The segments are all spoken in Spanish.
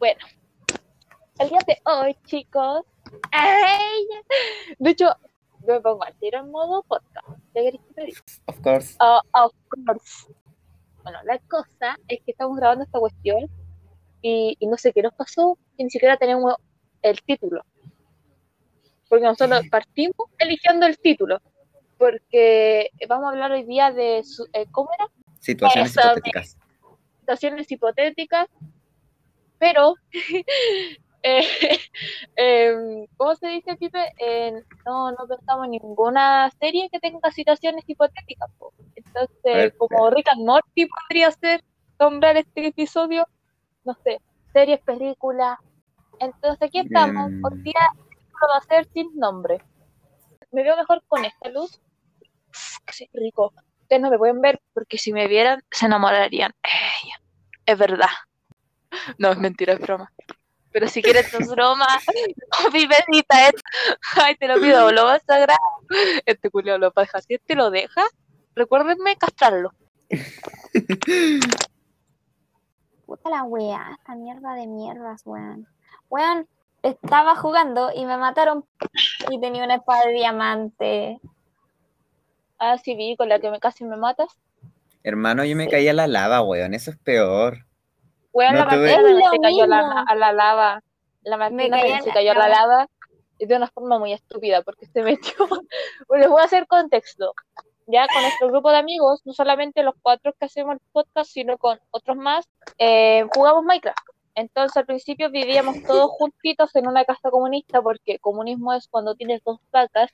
Bueno, el día de hoy, chicos, ¡ay! de hecho, me pongo al tiro en modo podcast. Of course. Ah, of course. Bueno, la cosa es que estamos grabando esta cuestión y, y no sé qué nos pasó, que ni siquiera tenemos el título. Porque nosotros partimos eligiendo el título. Porque vamos a hablar hoy día de, su- eh, ¿cómo era? Situaciones Eso, hipotéticas. situaciones hipotéticas, pero, eh, em, ¿cómo se dice, Pipe? Eh, no, no pensamos en ninguna serie que tenga situaciones hipotéticas. po. Entonces, como Rick and Morty podría ser nombrar este episodio, no sé, series, películas. Entonces, aquí estamos. Hoy día esto va a ser sin nombre. Me veo mejor con esta luz. Qué rico. Ustedes no me pueden ver porque si me vieran se enamorarían. Ey, es verdad. No, es mentira, es broma. Pero si quieres tus bromas, no, pipecita, esto. Ay, te lo pido, lo vas a grabar. Este culiao lo deja. Si este lo deja, recuérdenme castrarlo. Puta la wea, esta mierda de mierdas, weón. Weón, estaba jugando y me mataron y tenía una espada de diamante. Ah, sí, vi con la que me, casi me matas. Hermano, yo me caí a la lava, weón. Eso es peor. No la Martina se cayó a la, a la lava. La Martina se, en se la cayó a la lava. y de una forma muy estúpida porque se metió. Bueno, les voy a hacer contexto. Ya con nuestro grupo de amigos, no solamente los cuatro que hacemos el podcast, sino con otros más, eh, jugamos Minecraft. Entonces al principio vivíamos todos juntitos en una casa comunista porque comunismo es cuando tienes dos placas.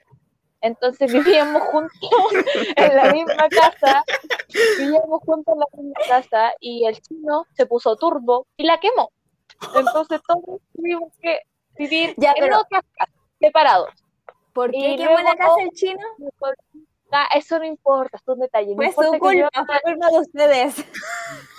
Entonces vivíamos juntos en la misma casa, vivíamos juntos en la misma casa y el chino se puso turbo y la quemó. Entonces todos tuvimos que vivir Ya, en otras casas, separados. ¿Por qué quemó la casa el chino? Ah, eso no importa, es un detalle. No importa su culpa, yo- fue culpa de ustedes.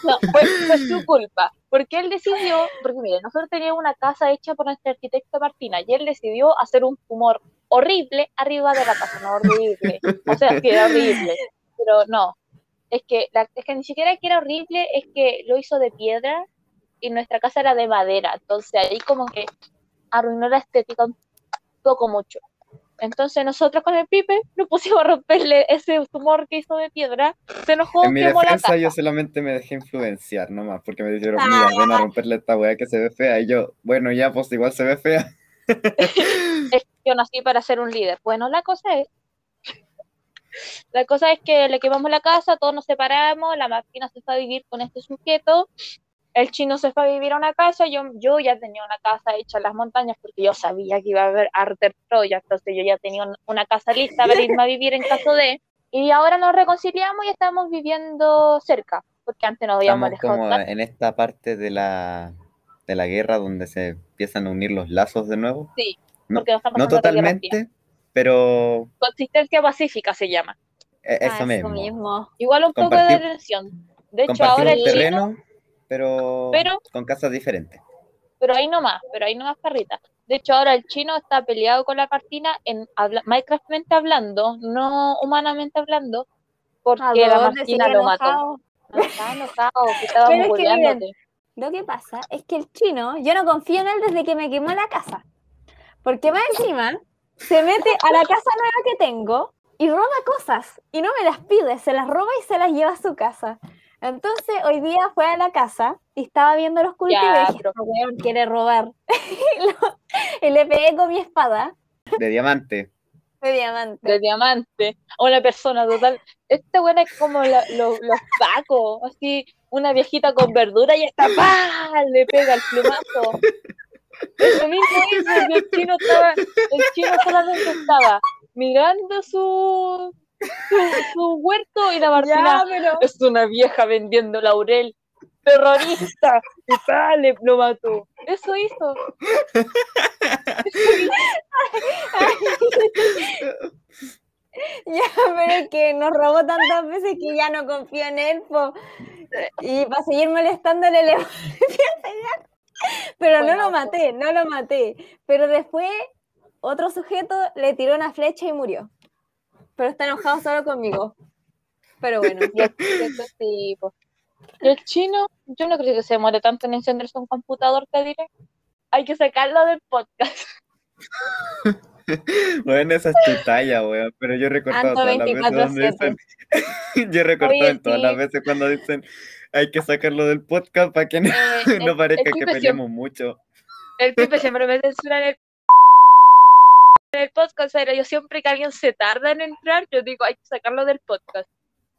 No, fue, fue su culpa. Porque él decidió, porque mire, nosotros teníamos una casa hecha por nuestra arquitecta Martina y él decidió hacer un tumor horrible arriba de la casa, no horrible. O sea, que era horrible, pero no. Es que, la, es que ni siquiera que era horrible, es que lo hizo de piedra y nuestra casa era de madera. Entonces ahí como que arruinó la estética un poco mucho. Entonces nosotros con el Pipe nos pusimos a romperle ese tumor que hizo de piedra, se enojó, En mi la defensa, casa. yo solamente me dejé influenciar nomás, porque me dijeron, Ah. mira, ven a romperle esta weá que se ve fea. Y yo, bueno, ya, pues igual se ve fea. yo nací para ser un líder. Bueno, la cosa es, la cosa es que le quemamos la casa, todos nos separamos, la Martina se fue a vivir con este sujeto, el chino se fue a vivir a una casa, yo, yo ya tenía una casa hecha en las montañas porque yo sabía que iba a haber Arter Troya, entonces yo ya tenía un- una casa lista para irme a vivir en caso de, y ahora nos reconciliamos y estamos viviendo cerca, porque antes nos habíamos Estamos alejado como en esta parte de la, de la guerra donde se empiezan a unir los lazos de nuevo. Sí, No, porque no totalmente, pero Consistencia pacífica se llama. e- eso Ah, mismo. Igual un poco de tensión. De hecho, ahora el chino terreno, pero, Pero- con casas diferentes. pero ahí nomás, pero ahí nomás perrita. De hecho, ahora el chino está peleado con la Martina en habla Minecraftmente hablando, no humanamente hablando, porque ¿A la Martina lo mató. enojado? No, estaba enojado, que estábamos Lo que pasa es que el chino, yo no confío en él desde que me quemó la casa. Porque más encima se mete a la casa nueva que tengo y roba cosas. Y no me las pide, se las roba y se las lleva a su casa. Entonces hoy día fue a la casa y estaba viendo los cultivos Ya, y dije, pero- "Este weón quiere robar. y le pegué con mi espada De diamante. De diamante. de diamante a una persona total. Esta buena es como la- los pacos, así, una viejita con verdura y esta ¡pah! le pega el plumazo. Eso mismo hizo, y el chino estaba, el chino solamente estaba mirando su, su, su huerto y la Martina Ya, pero es una vieja vendiendo laurel, terrorista, y le lo mató. Eso hizo. Ya, pero es que nos robó tantas veces que ya no confío en él, po. Y para seguir molestándole le a pegar. Pero no lo maté, no lo maté. Pero después otro sujeto le tiró una flecha y murió. Pero está enojado solo conmigo. Pero bueno, Y el- y ese tipo. El chino, yo no creo que se demore tanto en encenderse un computador, te diré. Hay que sacarlo del podcast. Bueno, esa es tu talla, weón. Pero yo he recortado todas las veces donde 24/7. dicen. Yo he recortado Oye, todas las veces cuando dicen hay que sacarlo del podcast para que no, Eh, no parezca que peleemos mucho. El Pipe siempre me censura en el, en el podcast, pero yo siempre que alguien se tarda en entrar, yo digo, hay que sacarlo del podcast.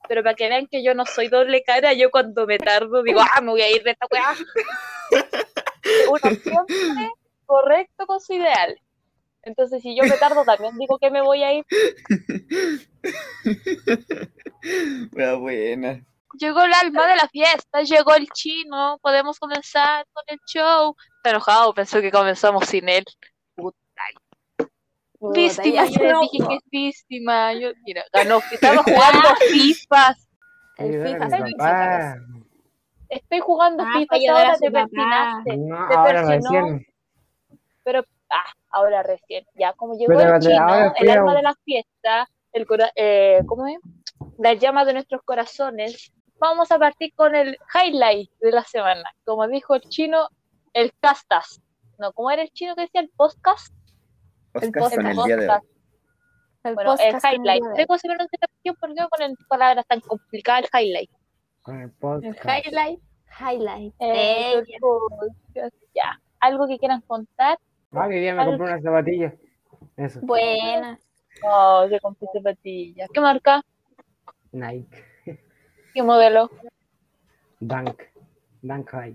Pero para que vean que yo no soy doble cara, yo cuando me tardo digo, ah, me voy a ir de esta weá. Uno siempre correcto con su ideal. Entonces, si yo me tardo, también digo que me voy a ir. Wea buena. Llegó el alma de la fiesta, llegó el chino, podemos comenzar con el show. Está enojado, pensó que comenzamos sin él. Puta, Víctima, yo le no. dije que es víctima. Yo, mira, ganó. Estamos jugando FIFAs. El FIFA papá. Estoy jugando Ah, FIFA y ahora te persinaste. No, Te ahora persinó. recién. Pero, ah, ahora recién. Ya, como llegó Pero el chino, ahora el alma de la fiesta, el cora eh, ¿cómo es? La llama de nuestros corazones. Vamos a partir con el highlight de la semana. Como dijo el chino, el castas. No, ¿cómo era el chino que decía? El podcast. Oscar podcast, con el El día de hoy. podcast. El Bueno, el podcast con el highlight. que se me ¿por qué ponen palabras tan complicadas el highlight? Con el El podcast. highlight. Highlight. eh, Eh, el podcast, ya. ¿Algo que quieran contar? Ah, que día me compré unas zapatillas. Eso. buena. Oh, que compré zapatillas. ¿Qué marca? Nike. ¿Qué modelo? Dunk. Dunk High.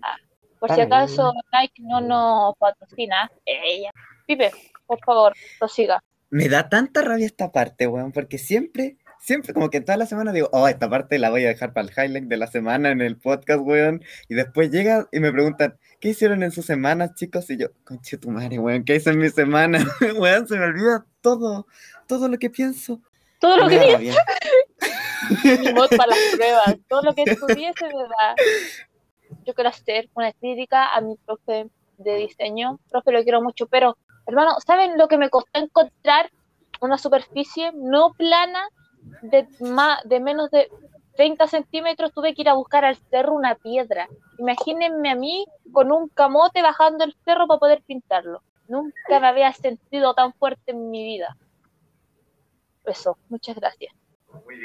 Por si acaso Nike no nos patrocina. Ella. Pipe, por favor, prosiga. Me da tanta rabia esta parte, weón, porque siempre, siempre, como que toda la semana digo, oh, esta parte la voy a dejar para el highlight de la semana en el podcast, weón. Y después llega y me preguntan, ¿qué hicieron en sus semanas, chicos? Y yo, conche tu madre, weón, ¿qué hice en mi semana? weón, se me olvida todo, todo lo que pienso. Todo lo Me que rabia. mi mod para las pruebas, todo lo que estuviese me da. Yo quiero hacer una crítica a mi profe de diseño. Profe, lo quiero mucho, pero, hermano, ¿saben lo que me costó encontrar una superficie no plana de, ma- de menos de 30 centímetros? Tuve que ir a buscar al cerro una piedra. Imagínense a mí con un camote bajando el cerro para poder pintarlo. Nunca me había sentido tan fuerte en mi vida. Eso, muchas gracias.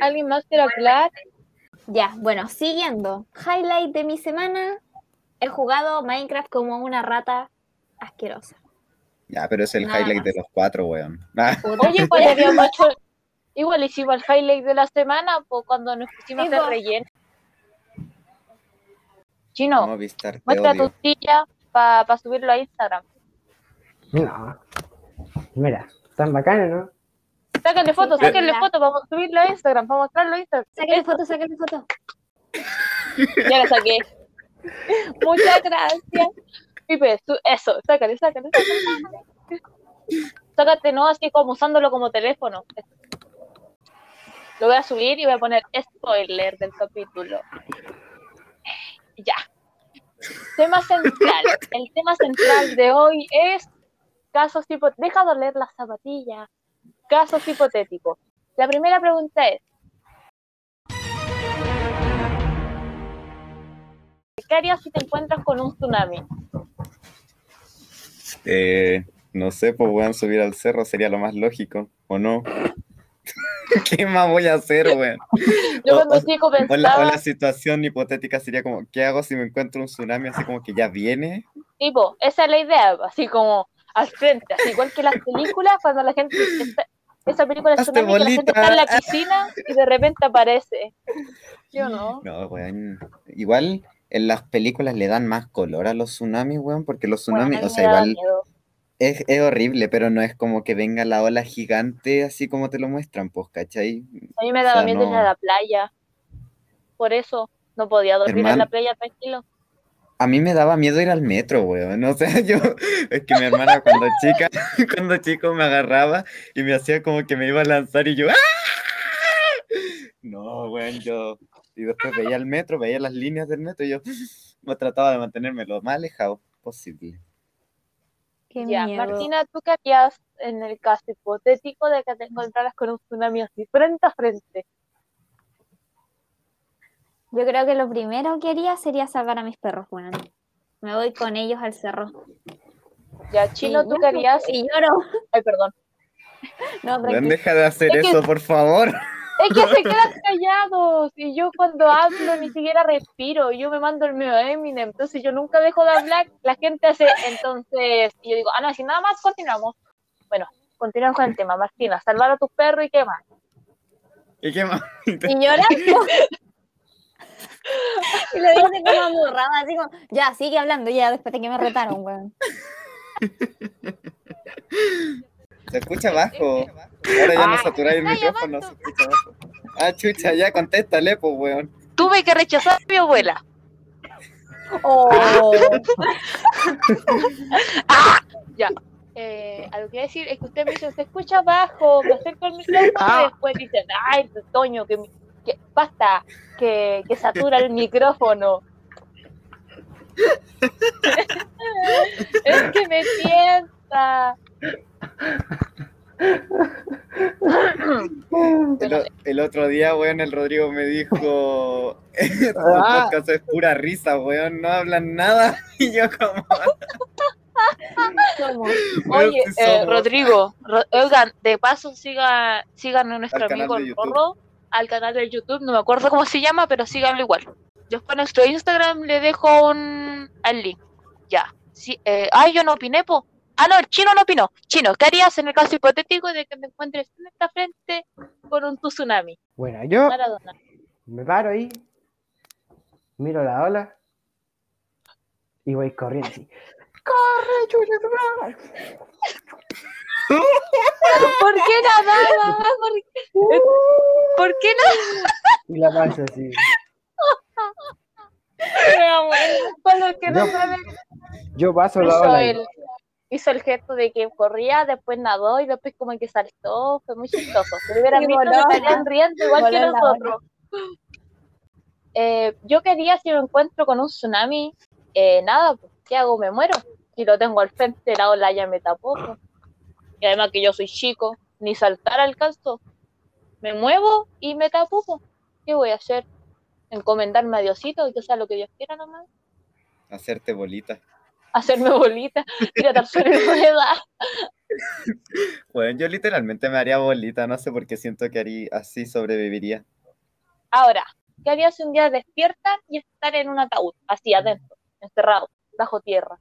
¿Alguien más quiere hablar? Ya, bueno, siguiendo. Highlight de mi semana. He jugado Minecraft como una rata asquerosa. Ya, pero es el Nada highlight de los cuatro, weón. Ah. Oye, pues habíamos hecho, igual hicimos el highlight de la semana, pues cuando nos pusimos Sí, de po. relleno. Chino, muestra tu silla para subirlo a Instagram. No. Mira, tan bacano, ¿no? Sáquenle fotos, Sí, sáquenle ya. fotos, vamos a subirlo a Instagram, para mostrarlo a Instagram. Sácale foto, sácale foto. Ya la saqué. Muchas gracias. Pipe, eso, sácale, sácale, sácale. Sácate, no así como usándolo como teléfono. Lo voy a subir y voy a poner spoiler del capítulo. Ya. Tema central. El tema central de hoy es casos hipotéticos. Deja de oler las zapatillas. Casos hipotéticos. La primera pregunta es, ¿qué harías si te encuentras con un tsunami? Eh, no sé, pues weón, subir al cerro sería lo más lógico, ¿o no? ¿Qué más voy a hacer, weón? Yo O- cuando o- chico O la, o pensaba, la situación hipotética sería como, ¿qué hago si me encuentro un tsunami así como que ya viene? tipo, esa es la idea, así como al frente, así igual que las películas, cuando la gente está, esa película Hazte tsunami, que la gente está en la piscina y de repente aparece. Yo no. No, weón. Igual en las películas le dan más color a los tsunamis, weón, porque los tsunamis, o sea, igual es, es horrible, pero no es como que venga la ola gigante así como te lo muestran, pues, ¿cachai? A mí me daba sea, miedo ir a la playa. Por eso no podía dormir en la playa tranquilo. A mí me daba miedo ir al metro, weón. O sea, yo, es que mi hermana cuando chica, cuando chico me agarraba y me hacía como que me iba a lanzar y yo, ¡ah! No, weón, yo, y después veía el metro, veía las líneas del metro y yo me trataba de mantenerme lo más alejado posible. Qué Ya, miedo. Martina, ¿tú qué harías en el caso hipotético de que te encontraras con un tsunami así, frente a frente? Yo creo que lo primero que haría sería salvar a mis perros, weón. Me voy con ellos al cerro. Ya, Chino, tú lloro, querías. Y lloro. Ay, perdón. No, deja de hacer Es que- eso, por favor. Es que se quedan callados. Y yo cuando hablo ni siquiera respiro. Yo me mando el mío Eminem. Entonces yo nunca dejo de hablar. La gente hace. Entonces. Y yo digo, ah, no, si nada más continuamos. Bueno, continuamos con el tema. Martina, salvar a tus perros y qué más. ¿Y qué más? Y llorando. y lo dice como amurrada, así como, ya, sigue hablando, ya, después de que me retaron, weón. Se escucha bajo. Ahora ya no Ah, saturáis el micrófono, se escucha bajo. Ah, chucha, ya contéstale, pues, weón. Tuve que rechazar a mi abuela. Oh, ¡Ah! Ya. Eh, a lo que iba a decir es que usted me dice, se escucha bajo, me acerco al micrófono Ah. y después dicen, ay, Toño, que, mi- que basta, que, que satura el micrófono. es que me El, otro día, weón, el Rodrigo me dijo, tu Ah. podcast es pura risa, weón, no hablan nada. Y yo como, Oye, eh. Rodrigo, Ro- oigan, de paso siga, sigan a nuestro Al amigo el. Rorro, al canal de YouTube, no me acuerdo cómo se llama, pero síganlo igual. Después en nuestro Instagram le dejo un el link. Ya. Sí, eh, ay, yo no opiné, po. Ah, no, el chino no opinó. Chino, ¿qué harías en el caso hipotético de que me encuentres en esta frente con un tsunami? Bueno, yo Maradona. me paro ahí, miro la ola y voy corriendo así. ¡Corre, chucha! ¿Por qué nadaba? ¿Por qué, ¿Por qué no? Y la paso así. Para los que no Yo- saben, Yo paso la ola. y- hizo el gesto de que corría, después nadó y después como que saltó, fue muy chistoso. Si hubieran visto, voló, se estarían riendo igual que nosotros. Eh, yo quería, si me encuentro con un tsunami, eh, nada, pues, ¿qué hago? Me muero. Si lo tengo al frente, la ola ya me tapó. pues. Y además que yo soy chico, ni saltar alcanzo. Me muevo y me tapo. pues. ¿Qué voy a hacer? Encomendarme a Diosito y que sea lo que Dios quiera nomás. Hacerte bolita. Hacerme bolita, tirar sobre rueda. Bueno, yo literalmente me haría bolita, no sé por qué siento que haría, así sobreviviría. Ahora, ¿qué harías si un día despiertan y estar en un ataúd, así adentro, encerrado, bajo tierra?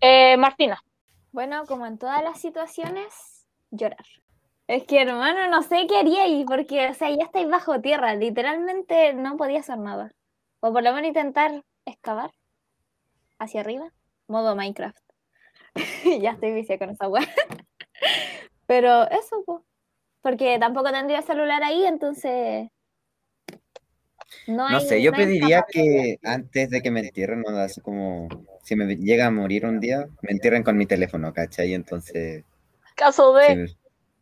Eh, Martina, Bueno, como en todas las situaciones, llorar. Es que, hermano, no sé qué haría ahí, porque, o sea, ya estáis bajo tierra, literalmente no podía hacer nada. O por lo menos intentar excavar hacia arriba, modo Minecraft. ya estoy viciada con esa web. Pero eso, pues. Porque tampoco tendría celular ahí, entonces. No, No hay- sé, yo no pediría que antes de que me entierren, no, así como si me llega a morir un día, me entierren con mi teléfono, ¿cachai? Entonces, caso de sí,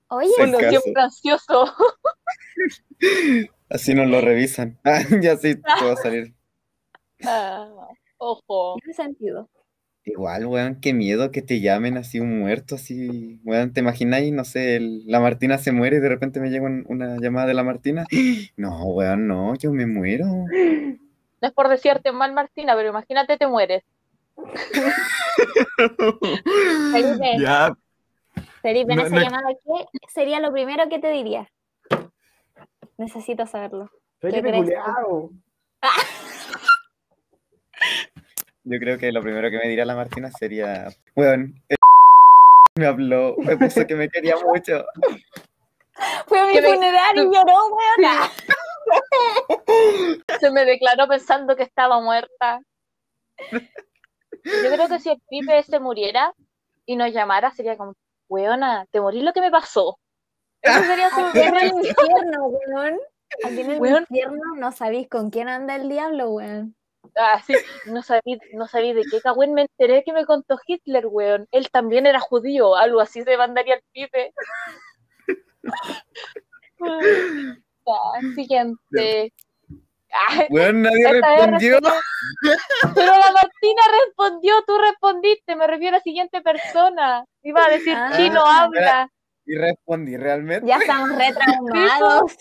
Oye, caso. siempre ansioso. así nos lo revisan. Ah, ya sí, puedo salir. Ah, ojo. tiene sentido. Igual, weón, qué miedo que te llamen así un muerto, así, weón, ¿te imagináis? No sé, el- la Martina se muere y de repente me llega un- una llamada de la Martina. No, weón, no, yo me muero. No es por decirte mal, Martina, pero imagínate te mueres. Felipe, Ya, Felipe, en No, esa no- llamada, ¿qué sería lo primero que te diría? Necesito saberlo. Felipe crees culiao. yo creo que lo primero que me dirá la Martina sería, weón, el me habló, me puso que me quería mucho. Fue a mi me- funeral y lloró, weona. Se me declaró pensando que estaba muerta. Yo creo que si el Pipe se muriera y nos llamara, sería como, weona, ¿te morí lo que me pasó? Eso sería su Aquí en el infierno, weón. Aquí en el Weón. infierno no sabéis con quién anda el diablo, weón. Ah, sí, no sabí, no sabí de qué cagüen me enteré que me contó Hitler, weón. Él también era judío, algo así se mandaría el pipe. Ah, siguiente. Ay, Weón, nadie respondió. pero la Martina respondió, tú respondiste, me refiero a la siguiente persona. Iba a decir, Ah. chino habla. Y respondí realmente. Ya estamos retraumados.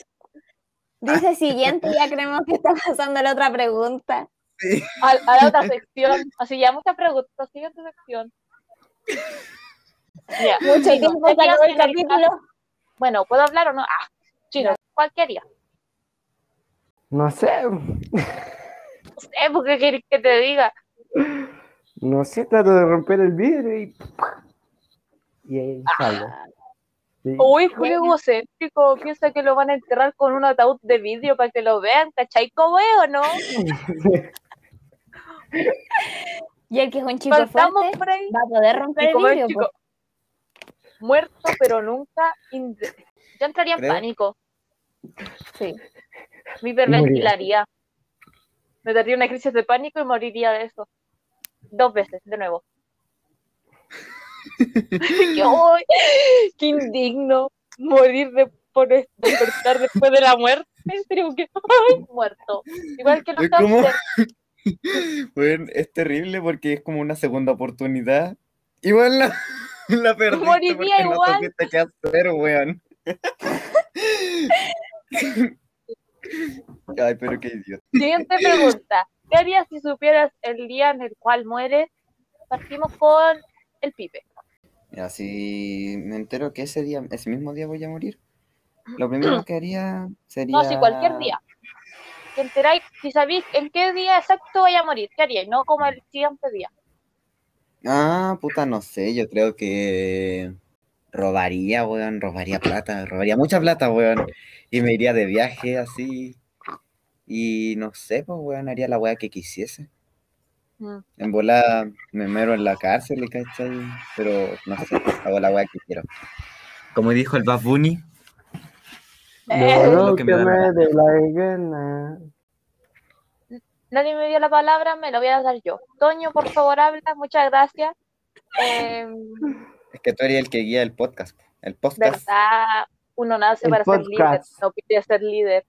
Dice siguiente, ya creemos que está pasando la otra pregunta. A, a la otra sección. Así ya muchas preguntas. Sección. Ya. Mucho Chino, tiempo ¿qué para harías el en el capítulo. caso- Bueno, ¿puedo hablar o no? Ah, chino, ¿cuál quería? No sé, No sé, ¿por qué querés que te diga? no sé, trato de romper el vidrio y. Y ahí salgo. Sí. Uy, Julio egocéntrico, piensa que lo van a enterrar con un ataúd de vidrio para que lo vean, ¿cachai? ¿Cómo es o no? Y el que es un chico Faltamos fuerte por ahí. va a poder romper el vidrio. chico, muerto, pero nunca. in- Yo entraría en Creo- pánico. Sí. Me hiperventilaría. Me daría una crisis de pánico y moriría de eso. Dos veces, de nuevo. ¡Qué, ay, qué indigno! Morir de, por es- despertar después de la muerte. En serio, que ay, muerto. Igual que los Es Weón, es terrible porque es como una segunda oportunidad. Igual la, la perdiste Moriría porque no igual. supiste qué hacer, weón. Ay, pero qué idiota. Siguiente pregunta. ¿Qué harías si supieras el día en el cual mueres? Partimos con el pipe. Mira, si me entero que ese día, ese mismo día voy a morir, lo primero que haría sería... No, si cualquier día. Te enteráis, si sabéis en qué día exacto vaya a morir, ¿qué haríais? No como el siguiente día. Ah, puta, no sé, yo creo que robaría, weón, robaría plata, robaría mucha plata, weón, y me iría de viaje así, y no sé, pues, weón, haría la weá que quisiese. Mm. En bola me mero en la cárcel, ¿cachai? Pero no sé, hago la weá que quiero. Como dijo el Bad Bunny, No, lo que me da que la me gana. dé la gana. Nadie me dio la palabra, me lo voy a dar yo. Toño, por favor, habla, muchas gracias. Eh, es que tú eres el que guía el podcast, el podcast. verdad, uno nace El para ser líder, no pide ser líder.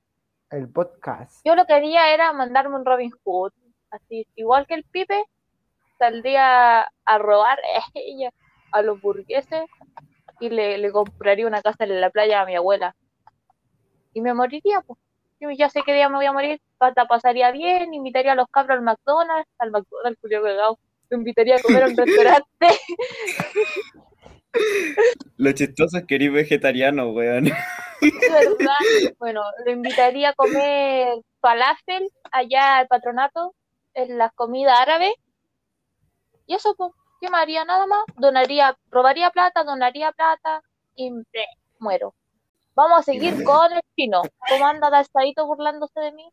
El podcast. Yo lo que haría era mandarme un Robin Hood, así, igual que el Pipe, saldría a robar ella, a los burgueses y le, le compraría una casa en la playa a mi abuela. Y me moriría, pues. Yo ya sé qué día me voy a morir, pata pasaría bien, invitaría a los cabros al McDonald's, al McDonald's, Julio Cagao, lo invitaría a comer a un restaurante. Lo chistoso es que eres vegetariano, weón. Verdad. Bueno, lo invitaría a comer falafel allá al patronato, en las comidas árabes. Y eso, pues, ¿qué me haría? Nada más. Donaría, robaría plata, donaría plata y muero. Vamos a seguir con el chino. ¿Cómo anda Dalsadito burlándose de mí?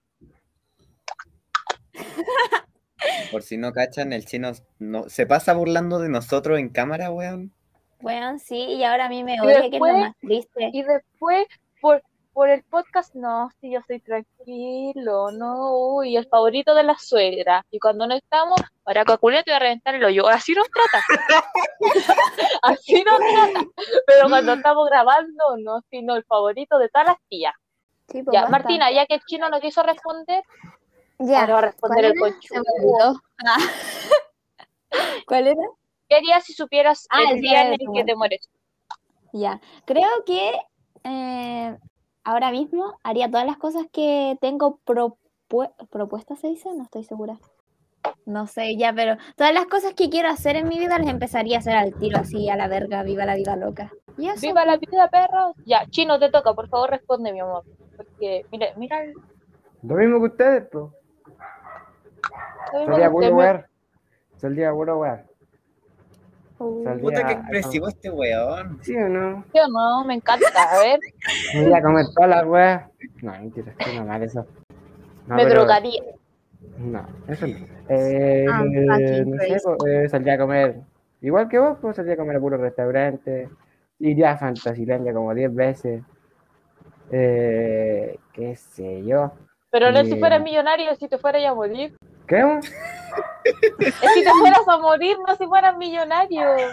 Por si no cachan, el chino no, se pasa burlando de nosotros en cámara, weón. Bueno, sí, y ahora a mí me odia, que es lo más triste. Y después, por, por el podcast, no, si yo soy tranquilo, no, uy, el favorito de la suegra. Y cuando no estamos, para Caculeta te voy a reventar el hoyo. Así nos trata. Así nos trata. Pero cuando estamos grabando, no, sino el favorito de todas las tías. Sí, pues Ya, basta. Martina, ya que el chino no quiso responder, Ya. ahora va a responder el conchudo. olvidó. Ah. ¿Cuál era? ¿Qué harías si supieras Ah, el el día día en el que te mueres? Ya. Creo que eh, ahora mismo haría todas las cosas que tengo propue- propuestas, ¿se dice? No estoy segura. No sé, ya, pero todas las cosas que quiero hacer en mi vida las empezaría a hacer al tiro, así a la verga, viva la vida loca. Y eso, Viva la vida, perros. Ya, chino, te toca, por favor, responde, mi amor. Porque, mira, mira, el- Lo mismo que ustedes, pues. Wear. Salía puro wear. Uh, Puta que expresivo este weón. ¿Sí o no? Yo no, me encanta. A ver, Me a comer todas las weas. No, mentira, es que no mal eso. No, me pero- drogaría. No, eso no. Eh, fucking no sé, pues, eh, salía a comer. Igual que vos, pues salía a comer a puro restaurante. Iría a Fantasilandia como 10 veces. Eh, qué sé yo. Pero no si fueras millonario, si te fueras a morir. ¿Qué? Es si te fueras a morir, no si fueras millonario. Pues.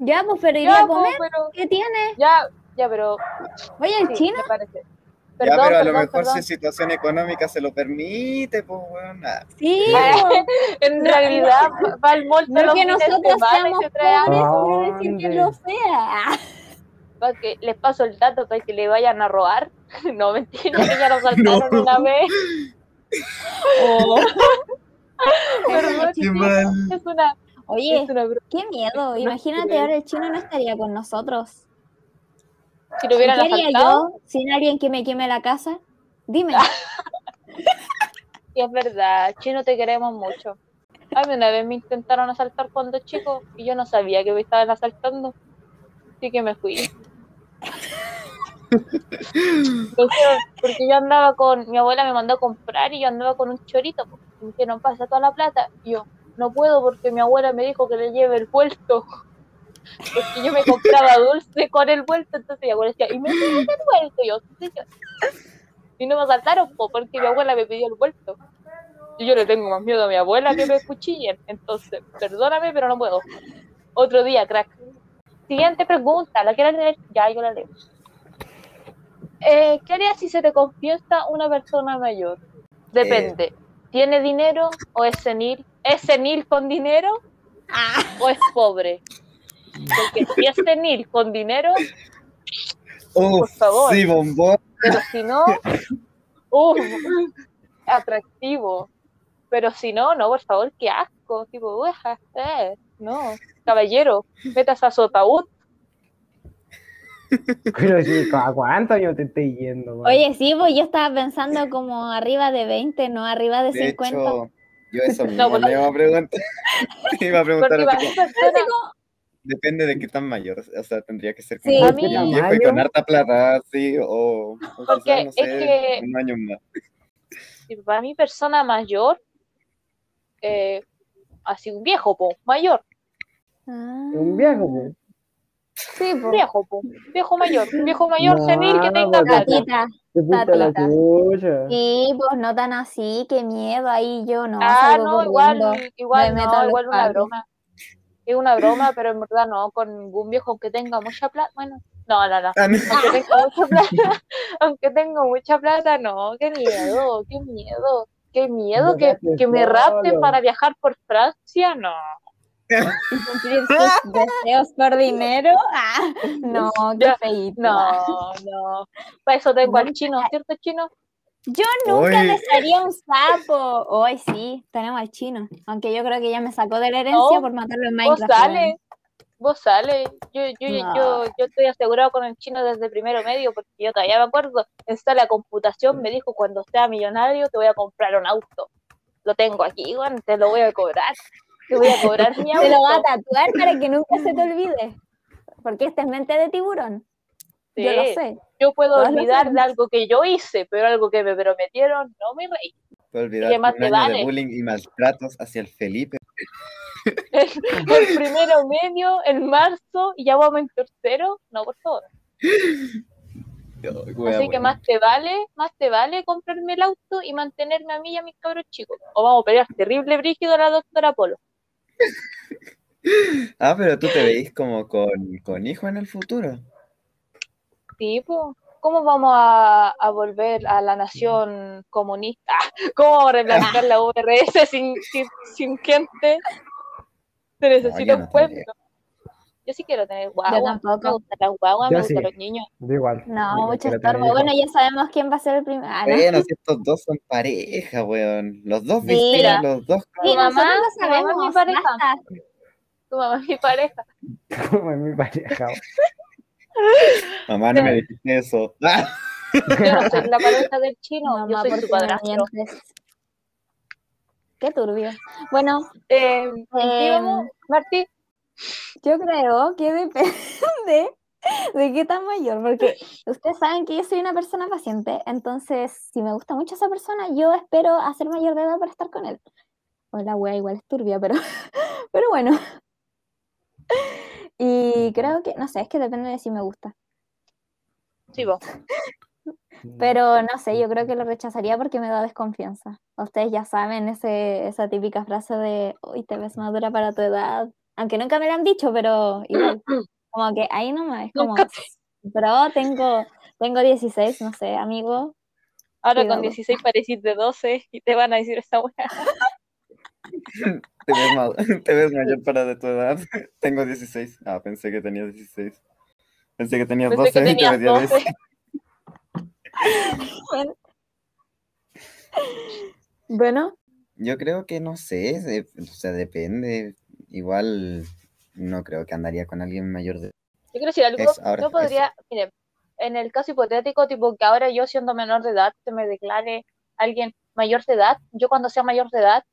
Ya, pues, pero iría Ya, a comer, pero, ¿qué tiene? ya, ya, pero. Oye, el sí, chino, me parece. ya, Perdón, pero a lo perdón, mejor perdón. si situación económica se lo permite, pues, weón. Ah, sí, En realidad, va al todos no que nosotros y seamos se trae algo pobres, quiere decir que lo sea. para que les paso el dato para que le vayan a robar. No, mentira, que ya nos saltaron No. una vez. Oh. Perdón, Qué mal. es una, Oye, es una broma. qué miedo. Imagínate ahora el chino no estaría con nosotros. Si lo hubieran ¿Qué haría asaltado, yo sin alguien que me queme la casa? Dime. sí, es verdad, chino te queremos mucho. A mí una vez me intentaron asaltar cuando chico y yo no sabía que me estaban asaltando. Así que me fui. Porque, porque yo andaba con, mi abuela me mandó a comprar y yo andaba con un chorito, me dijeron, pasa toda la plata. Y yo, no puedo porque mi abuela me dijo que le lleve el vuelto. Porque yo me compraba dulce con el vuelto, entonces mi abuela decía, ¿y me llevas el vuelto? Y yo. Y no me asaltaron, po, porque mi abuela me pidió el vuelto. Y yo le tengo más miedo a mi abuela que me cuchillen. Entonces, perdóname, pero no puedo. Otro día, crack. Siguiente pregunta, ¿la quieres leer? Ya, yo la leo. Eh, ¿Qué harías si se te confiesa una persona mayor? Depende. ¿Tiene dinero o es senil? ¿Es senil con dinero o es pobre? Porque si es senil con dinero, Uf, Por favor. Sí, bombón. pero si no, ¡uf! atractivo. Pero si no, no, por favor, qué asco. Tipo, ueja, eh, no, caballero, metas a su ataúd. Pero sí, ¿a cuántos años te estoy yendo? weón? Oye, sí, pues yo estaba pensando como arriba de 20, no arriba de De 50. hecho, yo eso No, mismo pues- le iba a preguntar. Iba a preguntar a para ti, mí como, persona- Así como- depende de qué tan mayor. O sea, tendría que ser como Sí. un viejo y con harta plata, sí, o, o Porque quizás, no es sé, que- un año más. si para mí persona mayor, eh, así un viejo, po, mayor, Ah, Un viejo, pues. Sí, un pues. viejo, po, un viejo mayor, un viejo mayor No, senil que tenga porque- plata. Sí, pues no tan así, qué miedo ahí yo no. Ah, no, igual, igual me no, igual una broma. Es una broma, pero en verdad no, con ningún viejo que tenga mucha plata, bueno, no, no, no. Ah. Aunque tenga mucha plata, aunque tengo mucha plata, no, qué miedo, qué miedo, qué miedo que, me rapten para viajar por Francia, no. Y cumplir sus deseos por dinero. Ah, no, qué feíto. No, no. Para eso tengo al chino, ¿cierto, chino? Yo nunca Oye. besaría un sapo. Hoy sí, tenemos al chino. Aunque yo creo que ya me sacó de la herencia No, por matarlo en Vos Minecraft. sale, weón. vos sale. Yo, yo, No. yo, yo estoy asegurado con el chino desde primero medio, porque yo todavía me acuerdo, en de computación me dijo, cuando sea millonario te voy a comprar un auto. Lo tengo aquí, bueno, te lo voy a cobrar. Te voy a cobrar mi auto. Te lo va a tatuar para que nunca se te olvide. Porque esta es mente de tiburón. Yo lo Sí, sé. Yo puedo Todos lo olvidar de algo que yo hice, pero algo que me prometieron, no me reí. Puedo olvidar ¿Qué más un te año vale? de bullying y maltratos hacia el Felipe. El primero medio, en marzo, y ya vamos en tercero, no, por favor. Wea, Así que wea. más te vale, más te vale comprarme el auto y mantenerme a mí y a mis cabros chicos. O vamos a pelear terrible brígido a la doctora Polo. Ah, pero tú te veis como con, con hijo en el futuro. Sí. ¿Cómo vamos a, a volver a la nación comunista? ¿Cómo vamos a replantear la URS sin, sin, sin gente? Se necesita un pueblo. tendría. Yo sí quiero tener guagua. tampoco. Me gustan las guaguas, Yo me gustan sí. los niños. Da igual. No, Yo mucho estorbo. Bueno, ya sabemos quién va a ser el primero. Ah, ¿no? Bueno, si estos dos son pareja, weón. Los dos Sí. Mira. los dos. Sí, Tu mamá- lo tu es mi sabemos. pareja. Tu mamá es mi pareja. Como es mi pareja. Mamá, no me dijiste eso. Yo no soy la pareja del chino, yo Mamá, soy ¿por su padrastro. Qué turbio. Bueno, Eh, ¿en qué Eh, Martí? Yo creo que depende de qué tan mayor, porque ustedes saben que yo soy una persona paciente, entonces si me gusta mucho esa persona, yo espero a ser mayor de edad para estar con él. O la wea igual es turbia, pero, pero bueno. Y creo que, no sé, es que depende de si me gusta. Sí, vos. Pero no sé, yo creo que lo rechazaría porque me da desconfianza. Ustedes ya saben ese, esa típica frase de, uy, te ves madura para tu edad. Aunque nunca me lo han dicho, pero igual. Como que ahí nomás, es como, pero tengo, tengo 16, no sé, amigo. Ahora con 16 parecís de 12 y te van a decir esta weá. te, ves ma- te ves mayor para de tu edad. Tengo 16. Ah, pensé que tenías 16. Pensé que tenías Pensé 12 que y te tenías veía 12. 16. Bueno, Yo creo que no sé, o sea, depende. Igual no creo que andaría con alguien mayor de Yo quiero decir algo, Es- ahora, yo podría, mire, en el caso hipotético, tipo que ahora yo siendo menor de edad, se me declare alguien mayor de edad, yo cuando sea mayor de edad,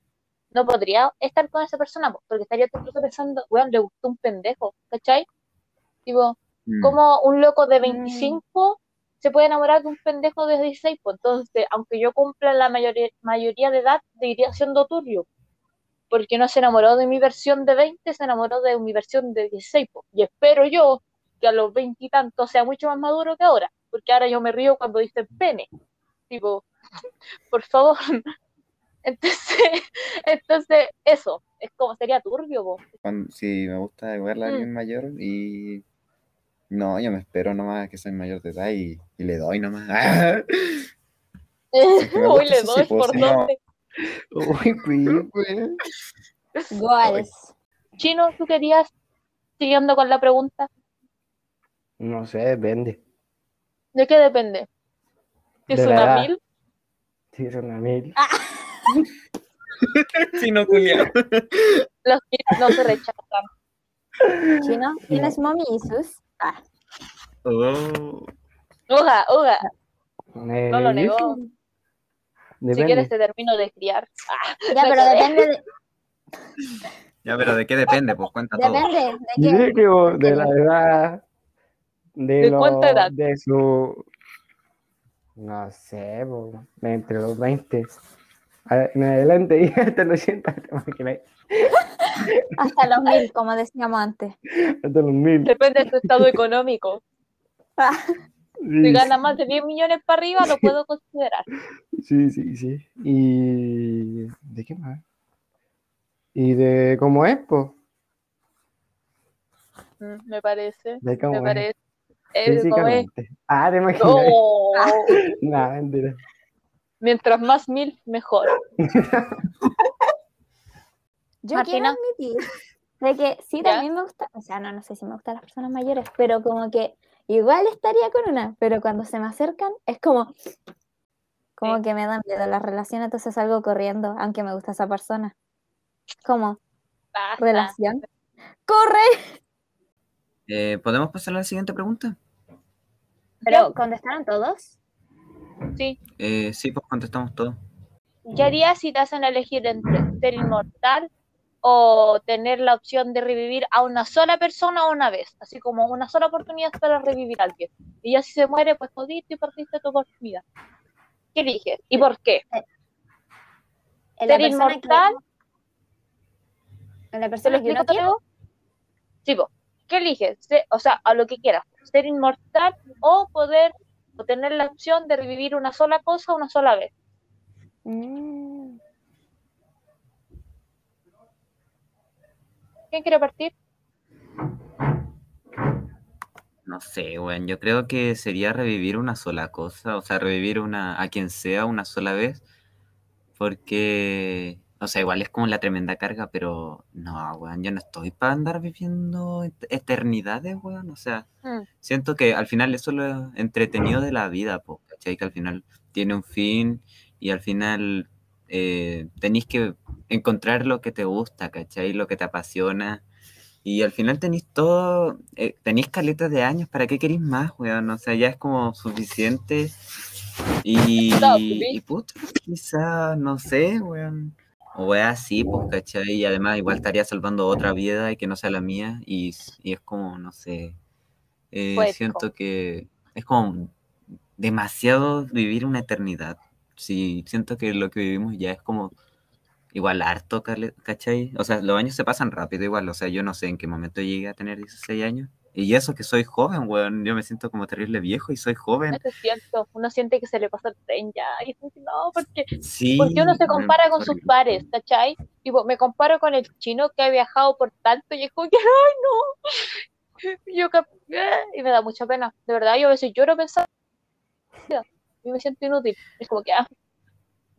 no podría estar con esa persona, po, porque estaría todo el rato pensando, weón, le gustó un pendejo, ¿cachai? Tipo, Mm. como un loco de 25 se puede enamorar de un pendejo de 16, pues entonces, aunque yo cumpla la mayoría, mayoría de edad, seguiría siendo turbio, porque no se enamoró de mi versión de 20, se enamoró de mi versión de 16, pues. Y espero yo que a los 20 y tantos sea mucho más maduro que ahora, porque ahora yo me río cuando dicen pene, tipo, por favor. Entonces, entonces eso, es como sería turbio, po. Si me gusta igual a Mm. alguien mayor y no, yo me espero nomás que soy mayor de edad y, y le doy nomás. Uy, le sí, doy pues, por dónde. Uy, pues, pues. Goals. Chino, ¿tú querías, siguiendo con la pregunta, No sé, depende. de qué depende? ¿Es De la una edad. mil? Sí, son a mil. Si no, culiao. Los que no se rechazan. Chino, ¿tienes mommy issues? Ah, Oh. Uga, uga, Eh, no lo negó. Depende. Si quieres te termino de criar. Ah, ya, pero quedé. depende de, Ya, pero ¿de qué depende? Pues cuenta todo. depende de qué. de la edad. De, ¿De lo- cuánta edad? De su. No sé, entre los 20. A- En adelante y hasta los 100, te imaginas, Hasta los mil, como decíamos antes. hasta los 1000. Depende de tu estado económico. Si Sí, ganas más de 10 millones para arriba, lo puedo considerar. sí, sí, sí. ¿Y de qué más? ¿Y de cómo es, pues? Mm, Me parece. De cómo Me es. parece. ¿cómo es? Físicamente. Ah, te imaginas. Oh, No, mentira. mientras más mil, mejor. Yo Martina. quiero admitir de que sí, ¿Ya? también me gusta, o sea, no, no sé si me gustan las personas mayores, pero como que igual estaría con una, pero cuando se me acercan es como, como Sí. que me dan miedo las relaciones, entonces salgo corriendo, aunque me gusta esa persona. Como, Basta. relación. ¡Corre! Eh, ¿Podemos pasar a la siguiente pregunta? Pero, ¿contestaron todos? Sí. Eh, sí, pues contestamos todo. ¿Qué harías si te hacen elegir entre ser inmortal o tener la opción de revivir a una sola persona una vez? Así como una sola oportunidad para revivir a alguien. Y ya si se muere, pues jodiste y perdiste tu oportunidad. ¿Qué eliges? ¿Y por qué? ¿En la ¿Ser persona que- inmortal? ¿En la ¿Se lo persona que uno quiere? Sí, po. ¿Qué eliges? O sea, a lo que quieras. Ser inmortal o poder o tener la opción de revivir una sola cosa una sola vez. Mm, ¿Quién quiere partir? No sé, weón. Yo creo que sería revivir una sola cosa, o sea, revivir una a quien sea una sola vez, porque, o sea, igual es como la tremenda carga, pero no, weón, yo no estoy para andar viviendo et- eternidades, weón. O sea, Mm. siento que al final eso es lo entretenido de la vida, po, ¿cachai? Que al final tiene un fin y al final eh, tenéis que encontrar lo que te gusta, ¿cachai? Lo que te apasiona. Y al final tenéis todo, eh, tenéis caletas de años, ¿para qué queréis más, weón? O sea, ya es como suficiente. Y, y puta, quizá, no sé, weón. O weón así, pues, ¿cachai? Y además igual estaría salvando otra vida y que no sea la mía. Y, y es como, no sé, eh, Poético. siento que es como demasiado vivir una eternidad. Sí, siento que lo que vivimos ya es como igual harto, ¿cachai? O sea, los años se pasan rápido igual, o sea, yo no sé en qué momento llegué a tener 16 años. Y eso que soy joven, weón, yo me siento como terrible viejo y soy joven. Eso es cierto. Uno siente que se le pasa el tren ya. Y es como que no, porque, Sí. porque uno se compara con sus pares, ¿cachai? Tipo, me comparo con el chino que ha viajado por tanto y es como que, ay, no. Y Yo, cap- y me da mucha pena. De verdad, yo a veces lloro pensando. Y me siento inútil. Es como que, ah,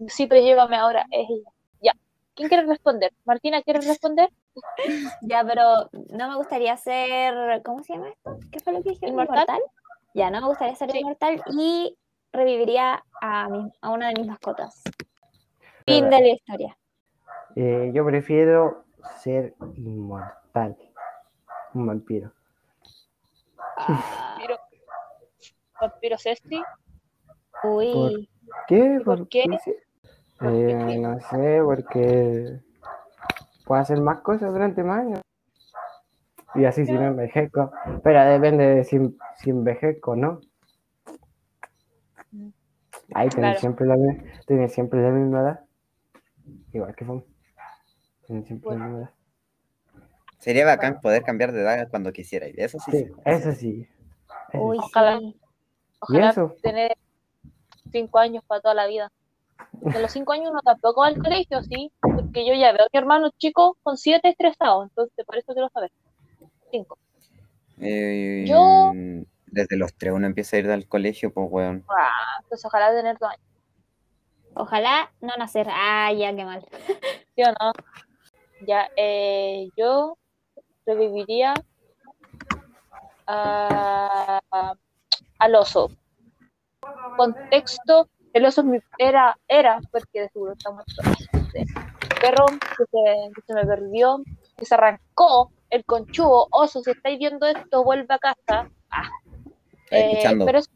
sí, pero llévame ahora. Es ella. Ya. ¿Quién quiere responder? Martina, ¿quieres responder? Ya, pero no me gustaría ser, ¿cómo se llama esto? ¿Qué fue lo que dije? ¿Inmortal? ¿Inmortal? Ya, no me gustaría ser Sí. inmortal y reviviría a, mi- a una de mis mascotas. Fin de la historia. Eh, yo prefiero ser inmortal. Un vampiro. Vampiro, vampiro Cesti. Uy, ¿Qué? por qué? sí? ¿Por qué Eh, qué? no sé, porque puedo hacer más cosas durante más años. Y así si no envejezco. Pero depende de si, si envejezco o no. Ahí tener Claro. siempre, la, tener siempre la misma edad. Igual que fue. Tener siempre la misma edad. Sería bacán poder cambiar de edad cuando quisiera. Y eso sí. Sí, sí. eso sí. Eso uy, sí. Ojalá. Ojalá eso? tener cinco años para toda la vida. De los cinco años uno tampoco va al colegio, sí, porque yo ya veo a mi hermano chico con siete estresados, entonces por eso quiero saber. Cinco. Eh, Yo- Desde los tres uno empieza a ir al colegio, pues, weón. Ah, pues ojalá tener dos años, Ojalá no nacer. Ah, ya, qué mal. ¿sí o no? Ya, eh, yo reviviría a- al oso. Contexto, el oso es mi- era, era, porque de seguro está muerto, este, perro que se, que se me perdió, que se arrancó el conchudo, oso, si estáis viendo esto, vuelve a casa. Ah, Está eh, escuchando. pero eso,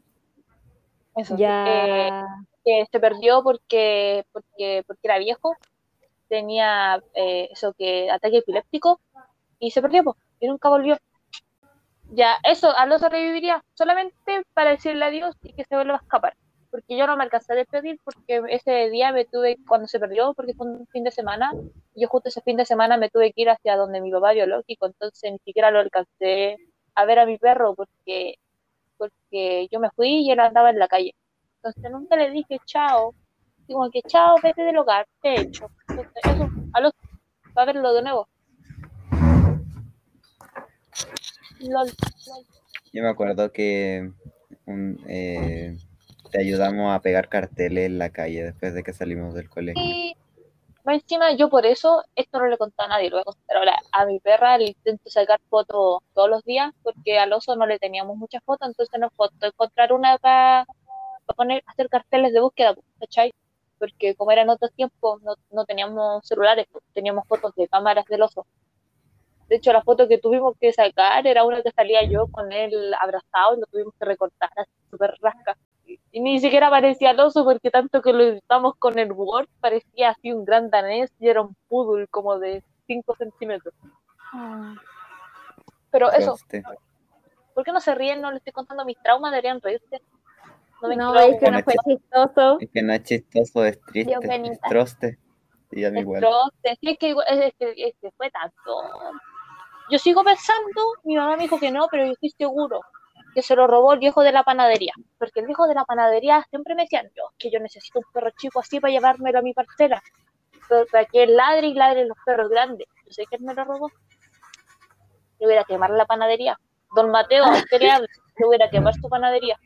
eso, eh, Ya. que se perdió porque, porque, porque era viejo, tenía eh, eso que ataque epiléptico y se perdió y nunca volvió. Ya, eso, al oso reviviría solamente para decirle adiós y que se vuelva a escapar. Porque yo no me alcancé a despedir porque ese día me tuve, cuando se perdió, porque fue un fin de semana, yo justo ese fin de semana me tuve que ir hacia donde mi papá biológico, entonces ni siquiera lo alcancé a ver a mi perro porque, porque yo me fui y él andaba en la calle. Entonces nunca le dije chao. Digo que chao, vete del hogar, te he hecho. Entonces, eso, a los va a verlo de nuevo. Lol. Yo me acuerdo que un, eh, te ayudamos a pegar carteles en la calle después de que salimos del colegio. Y más encima, yo por eso, esto no le conté a nadie, lo voy a contar ahora. A mi perra le intento sacar fotos todos los días porque al oso no le teníamos muchas fotos, entonces nos costó encontrar una para poner, hacer carteles de búsqueda, ¿cachai? Porque como era en otros tiempos, no, no teníamos celulares, teníamos fotos de cámaras del oso. De hecho, la foto que tuvimos que sacar era una que salía yo con él abrazado y lo tuvimos que recortar así súper rasca. Y ni siquiera parecía el oso porque tanto que lo editamos con el Word parecía así un gran danés y era un poodle como de 5 centímetros. Ah. Pero eso, Este, ¿por qué no se ríen? No les estoy contando mis traumas, deberían reírse. No ven No, es que no fue chistoso. Es que no es chistoso, es triste, Dio penita. es troste. Y a mí Es igual. que, es que, es que fue tanto. Yo sigo pensando, mi mamá me dijo que no, pero yo estoy seguro que se lo robó el viejo de la panadería. Porque el viejo de la panadería siempre me decía, yo, que yo necesito un perro chico así para llevármelo a mi parcela. Pero Para que ladre y ladre los perros grandes. Yo sé que él me lo robó. Yo voy a quemar la panadería. Don Mateo, ¿a usted le habla? Yo voy a quemar su panadería.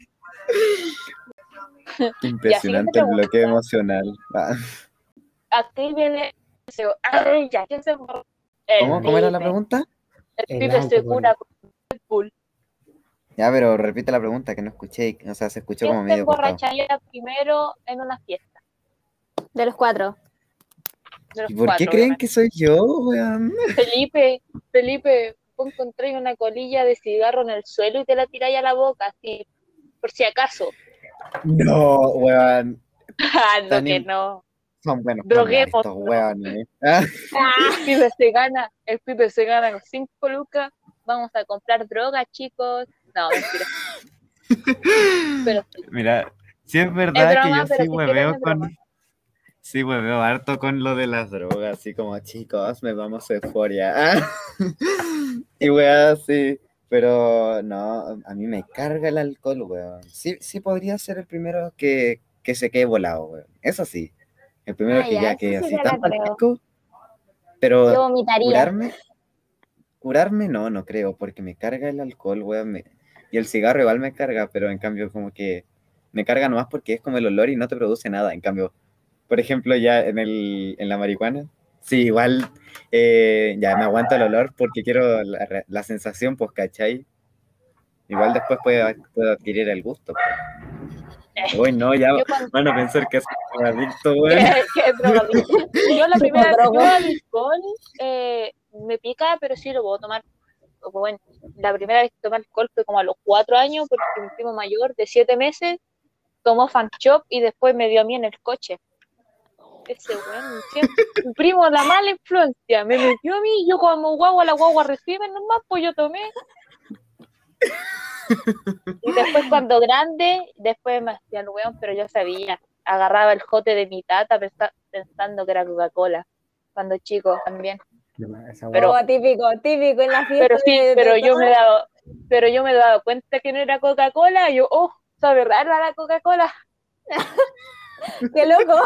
Impresionante el bloqueo emocional. Ah, Aquí viene. Ay, ya, ¿quién se ¿Cómo? ¿Cómo era la pregunta? El El pibe se cura con Red Bull. Ya, pero repite la pregunta que no escuché. O sea, se escuchó como ¿Quién se medio cortado. emborracharía primero en una fiesta? De los cuatro. De los ¿Y por qué cuatro, creen obviamente. que soy yo, weón? Felipe, Felipe, vos encontráis una colilla de cigarro en el suelo y te la tiráis a la boca, así, por si acaso. No, weón. Ah, no, que no. Son buenos Droguemos, estos weones. El pibe se gana, el pibe se gana con 5 lucas. Vamos a comprar droga, chicos. No, mentira. Pero sí. Mira, sí es verdad Es que broma, yo sí si hueveo es con. Sí, hueveo harto con lo de las drogas, así como chicos, me vamos a euforia. Y weón, sí. Pero no, a mí me carga el alcohol, weón. Sí, sí podría ser el primero que, que se quede volado, weón. Eso sí. El primero Ah, que ya, ya sí así tan pal creo. pico, Pero Yo vomitaría. curarme, curarme no, no creo, porque me carga el alcohol, weón. me- Y el cigarro igual me carga, pero en cambio como que me carga nomás porque es como el olor y no te produce nada. En cambio, por ejemplo, ya en, el, en la marihuana, sí, igual eh, ya me aguanto el olor porque quiero la, la sensación, pues, ¿cachai? Igual después puedo, puedo adquirir el gusto. pues. Uy, no, ya Yo cuando- van a pensar que es que- que drogadicto. Yo la primera vez yo alcohol eh, me pica, pero sí lo puedo tomar. Bueno, la primera vez que tomé alcohol fue como a los cuatro años, porque un primo mayor de siete meses tomó fan shop y después me dio a mí en el coche. Ese weón, siempre- un primo, la mala influencia, me metió a mí y yo como guagua, la guagua recibe nomás, pues yo tomé. Y después cuando grande, después me hacía el weón, pero yo sabía, agarraba el jote de mi tata pensa- pensando que era Coca-Cola, cuando chico también. Pero-. Oh, típico, típico en la fiesta. Pero sí, de- de pero yo todo. me he dado, pero yo me he dado cuenta que no era Coca-Cola, y yo, oh, sabe rara la Coca-Cola. Qué loco.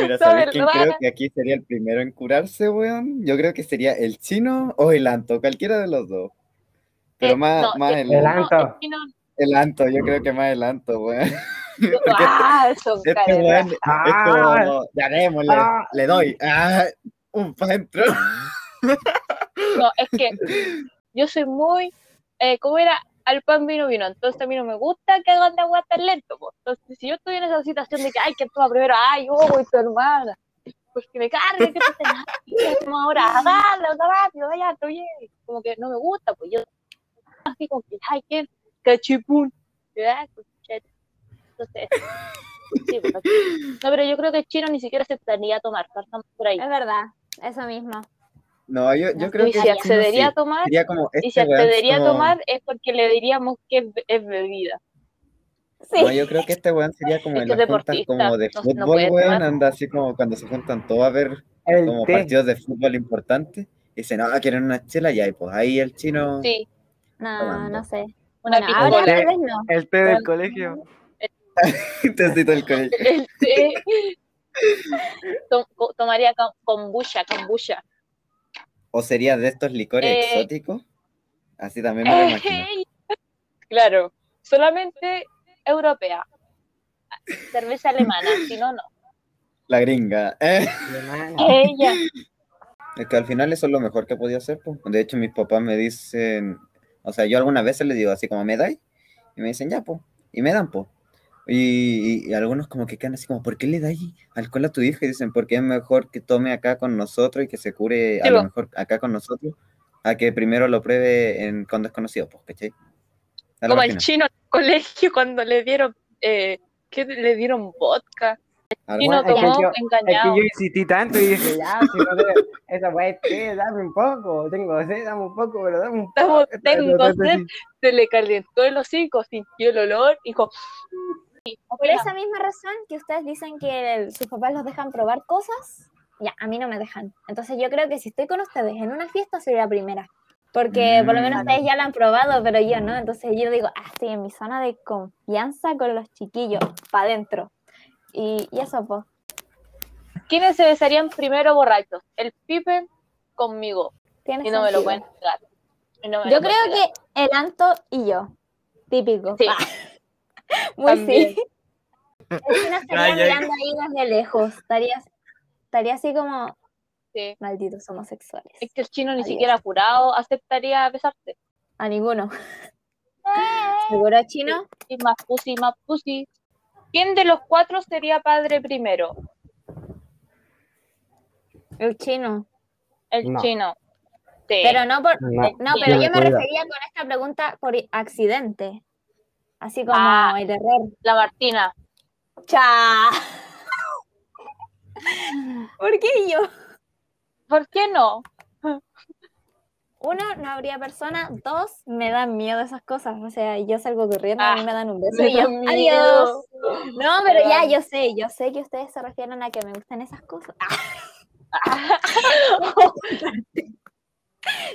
Mira, Sabe ¿sabes quién rara. creo que aquí sería el primero en curarse, weón? Yo creo que sería el chino o el anto, cualquiera de los dos. Pero Eh, más, no, más eh, el, El Anto. es el anto, yo creo que más el anto, weón. Ah, eso, Este weón es Ah. como, Ah. le doy, ah, un pa' dentro. No, es que yo soy muy, eh, ¿cómo era? Al pan vino vino, entonces a mí no me gusta que hagan de agua tan lento, po. Entonces, si yo estoy en esa situación de que, ay, que toma primero? Ay, yo voy tu hermana. Pues que me cargue, que te tengas, como ahora, dale, anda rápido, vaya, oye. Como que no me gusta, pues yo, como que, ay, ¿quién? Cachipún. Entonces, sí, pues, no, pero yo creo que el chino ni siquiera aceptaría tomar, partamos por ahí. Es verdad, eso mismo. No, yo, yo creo Y que si accedería sí. a tomar, Sería como, y si este accedería a como- tomar es porque le diríamos que es, es bebida. Sí. No, yo creo que este weón sería como Es en que las juntas deportista, como de no- no fútbol, puede weón, anda así como cuando se juntan todos a ver El como té. partidos de fútbol importantes. Y dicen, ah, quieren una chela, y ahí, pues ahí el chino. Sí, No, Tomando. no sé. una Bueno, ahora tal vez no. El té del colegio. Tecito del colegio. El té. Tom- tomaría kombucha, kombucha. O sería de estos licores Eh. exóticos. Así también me lo imagino. Ey. Claro, solamente europea. Cerveza alemana, si no, no. La gringa. Eh. Ella. Es que al final eso es lo mejor que podía hacer. pues. De hecho, mis papás me dicen, o sea, yo algunas veces les digo así como, ¿me dais? Y me dicen, ya, pues. Y me dan, pues. Y, y- y algunos como que quedan así como, ¿por qué le dais alcohol a tu hija? Y dicen, porque es mejor que tome acá con nosotros y que se cure a Sí, lo po. mejor acá con nosotros, a que primero lo pruebe en, con desconocidos, pues, ¿cachai? A Como máquina. chino el colegio cuando le dieron, eh, ¿qué le dieron vodka? Algo Chino así. es que tomó yo- Es que engañado. yo insistí tanto y dije, ya, si no te... Esa weá es té, dame un poco. Tengo sed, dame un poco, pero dame un Estamos- poco. tengo Entonces, sed. Se le calentó el hocico, sintió el olor y dijo, Por esa misma razón que ustedes dicen que el- sus papás los dejan probar cosas, ya, a mí no me dejan. Entonces yo creo que si estoy con ustedes en una fiesta, soy la primera. Porque por lo menos Mm. ustedes ya lo han probado, pero yo no. Entonces yo digo, ah, estoy en mi zona de confianza con los chiquillos, para adentro. Y, y eso, pues. ¿quiénes se besarían primero borrachos? El Pipe conmigo. Y no me lo pueden negar. No me Yo creo negar. que el Anto y yo. Típico. Sí. Muy También. sí. Es que estaría mirando ahí desde lejos. Estaría, estaría así como, Sí. malditos homosexuales. Es que el chino ni siquiera jurado aceptaría besarte. A ninguno. ¿Seguro chino? Y más pussy, más pussy. ¿Quién de los cuatro sería padre primero? El chino. El No. chino. Sí. Pero no por. No, No, pero yo me refería con esta pregunta por accidente. Así como Ah. el error. La Martina. ¡Cha! ¿Por qué yo? ¿Por qué no? Uno, no habría persona. Dos, me dan miedo esas cosas. O sea, yo salgo corriendo, a mí Ah, me dan un beso me y yo, dan adiós. No, pero ya, yo sé, yo sé que ustedes se refieren a que me gustan esas cosas. Ah,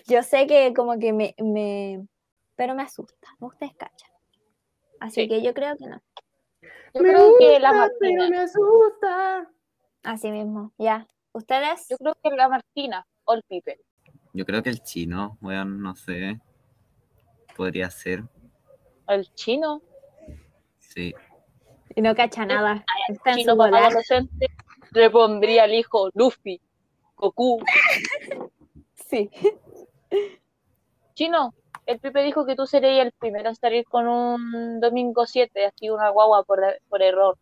yo sé que como que me, me... Pero me asusta, ustedes cachan. Así Sí. que yo creo que no. Yo creo que la Martina. me asusta. Así mismo, ya. ¿Ustedes? Yo creo que la Martina o el Pipe. Yo creo que el chino, weón, no sé. Podría ser, El chino. sí. Y no cacha nada. Está en chino volar. adolescente le pondría al hijo Luffy, Goku. Sí. Chino, el Pipe dijo que tú serías el primero en salir con un domingo 7, así una guagua por, por error.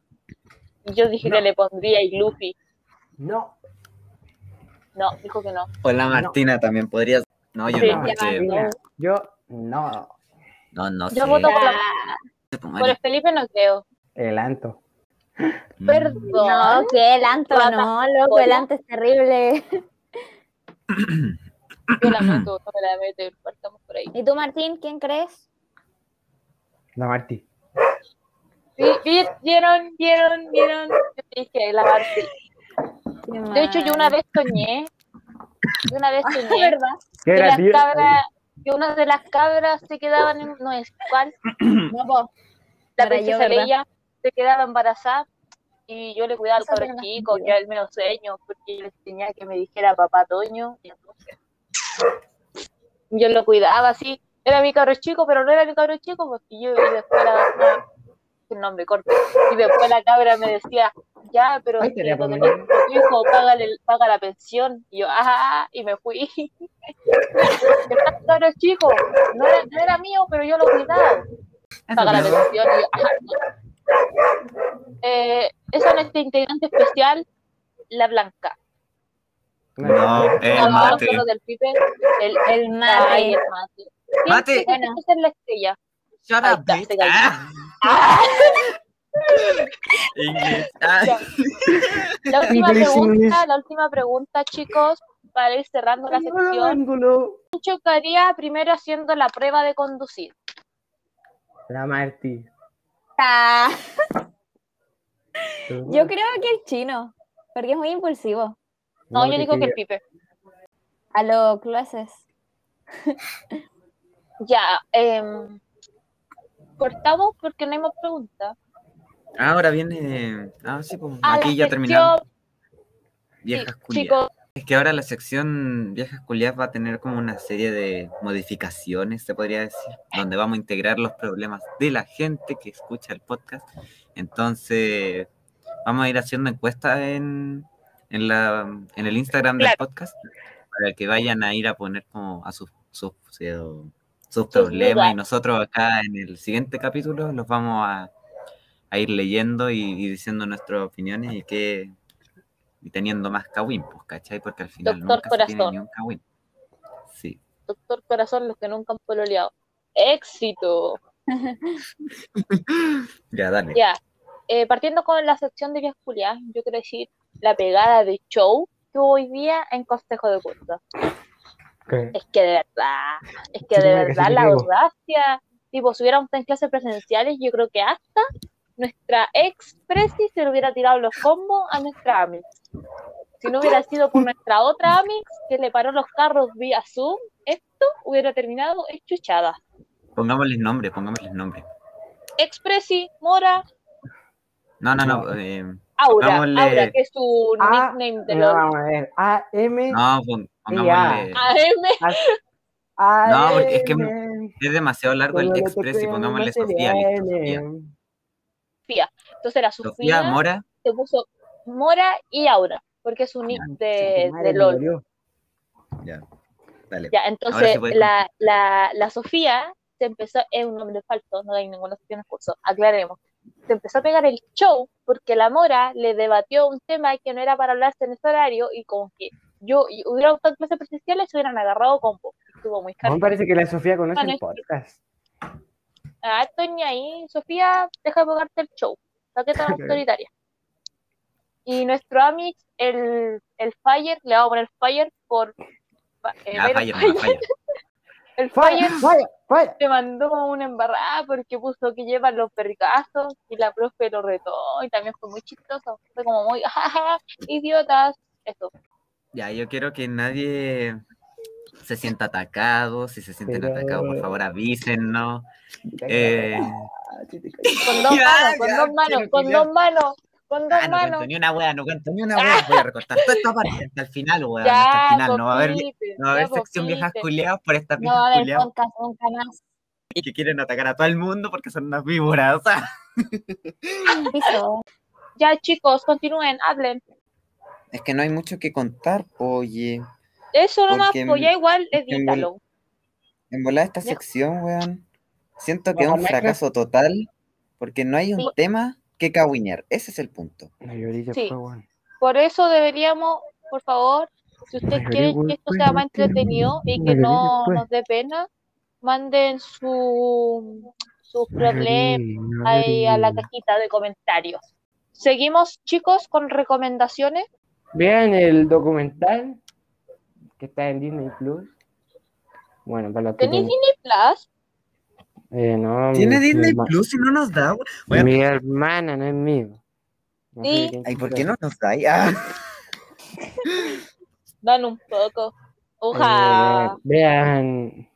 Y yo dije No. que le pondría y Luffy. No. No, dijo que no. O la Martina también podría. No, yo Sí, no, yo no. No, no Yo sé. voto por la- Ah, Por el Felipe no creo. El Anto. Mm. Perdón. No, que el Anto no, loco, el. Anto es terrible. Yo la meto, no me la meto, partamos por ahí. ¿Y tú, Martín, quién crees? La Martí. Sí, vi- ¿Vieron? ¿Vieron? ¿Vieron? Yo dije, la Marti. De hecho, yo una vez soñé. Yo una vez soñé ¿Verdad? ¿Qué que era, las tío? cabras, que una de las cabras se quedaban en, no es cuál, No, po. la Era princesa se quedaba embarazada y yo le cuidaba al cabro era chico, que él me lo sueño, porque yo le tenía que me dijera papá Toño, y entonces yo lo cuidaba así, era mi cabro chico, pero no era mi cabro chico, porque yo y después la, no, el nombre corto, y después la cabra me decía, ya, pero Ay, tenía don problema. Ernesto, tu hijo paga, el- paga la pensión, y yo, ajá, y me fui. Está cabro chico, no era, no era mío, pero yo lo cuidaba paga la pensión y yo, ajá, no. Eh, esa es nuestra integrante especial, la Blanca. No, el Ah, mate. del Pipe, el, El mate. ay, el mate. ¿Quién Mate. que ser la estrella? Shut Ahí up, Inglés. La última pregunta, la última pregunta, chicos, para ir cerrando la sección. ángulo. ¿Quién chocaría primero haciendo la prueba de conducir? La Martí. Ah, yo creo que el chino, porque es muy impulsivo. No, yo te digo que el Pipe. A los clases. Ya, em, cortamos porque no hay más preguntas. Ahora viene. Ah, sí, pues. A Aquí ya terminamos. Viejas sí, culiadas. Es que ahora la sección Viejas Culiadas va a tener como una serie de modificaciones, se podría decir, donde vamos a integrar los problemas de la gente que escucha el podcast. Entonces, vamos a ir haciendo encuestas en, en, la, en el Instagram del podcast para que vayan a ir a poner como a sus, sus, su- sus problemas y nosotros acá en el siguiente capítulo los vamos a, a ir leyendo y, y diciendo nuestras opiniones y que y teniendo más kawin, pues, ¿cachai? Porque al final Doctor nunca se tiene Corazón. ni un kawin. Sí. Doctor Corazón, los que nunca han pololeado. ¡Éxito! Ya, dale. Ya. Eh, partiendo con la sección de Viejas Julián, yo quiero decir la pegada de show que hubo hoy día en Consejo de Curso. ¿Qué? Es que de verdad, es que Sí, de que verdad sí la digo. audacia, tipo, si hubiéramos en clases presenciales, yo creo que hasta nuestra ex Presi se le hubiera tirado los combos a nuestra Amix. Si no hubiera sido por nuestra otra Amix que le paró los carros vía Zoom, esto hubiera terminado enchuchada. Pongámosles nombre, pongámosles nombre. Ex Presi, Mora, No, no, no. eh, Aura, Pongámosle- Aura, que es su Ah, nickname de No, los vamos a ver. A, M, no, pon- pongámosle. AM. A, No, porque es que. Es demasiado largo el express y pongámosle Sofía. listo, Sofía. Sofía. Entonces era Sofía, Sofía Mora. se puso Mora y Aura, porque es su nick de, de me LOL. Ya. Dale. Ya, entonces la, la, la Sofía se empezó, es un nombre falso, no hay ninguna Sofía en el curso, aclaremos. Se empezó a pegar el show porque la Mora le debatió un tema que no era para hablarse en ese horario y como que yo y hubiera gustado clases presenciales se hubieran agarrado combo. Estuvo muy Me caro. parece que la Sofía conoce Ah, no, el es- podcast. Ah, estoy ni ahí. Sofía, deja de pegarte el show. La que tan autoritaria. Y nuestro Amix, el, el Fire, le vamos a poner Fire por. eh, Byron falla, Fire. no, falla. El ¡Falla, Fire falla! le mandó una embarrada porque puso que llevan los perricazos y la profe lo retó y también fue muy chistoso. Fue como muy, jaja, idiotas. Eso. Ya, yo quiero que nadie se sienta atacado. Si se sienten Pero- atacados, por favor avísennos. Eh, Con dos manos, con dos manos, con dos manos, con dos ah, no manos. cuento ni una wea, no cuento ni una wea. Voy a recortar toda esta parte hasta el final, wea. Ya, hasta el final. No va a haber, no va a haber sección viejas culiadas por estas No viejas va a haber culiadas podcast nunca más. que quieren atacar a todo el mundo porque son unas víboras. O sea. Ya, chicos, continúen, hablen. es que no hay mucho que contar, oye. Eso nomás, pues ya igual, edítalo. En volar esta sección, weón, siento que es un fracaso total porque no hay un Sí. tema que cagüiñar. Ese es el punto. Sí. fue, weón. Por eso deberíamos, por favor, si ustedes Mayoría quieren que esto fue, sea más entretenido y que no nos dé pena, manden su, sus problemas ahí a la cajita de comentarios. Seguimos, chicos, con recomendaciones. Vean el documental que está en Disney Plus. Bueno, para los que ¿Tenéis tienen- Disney Plus? Eh, no, Tiene mi- Disney Plus y no nos da. Weón, Mi hermana, no es mío. No Sí. Ay, ¿por qué no nos da? Ah, Dan un poco. Uja. Eh, vean,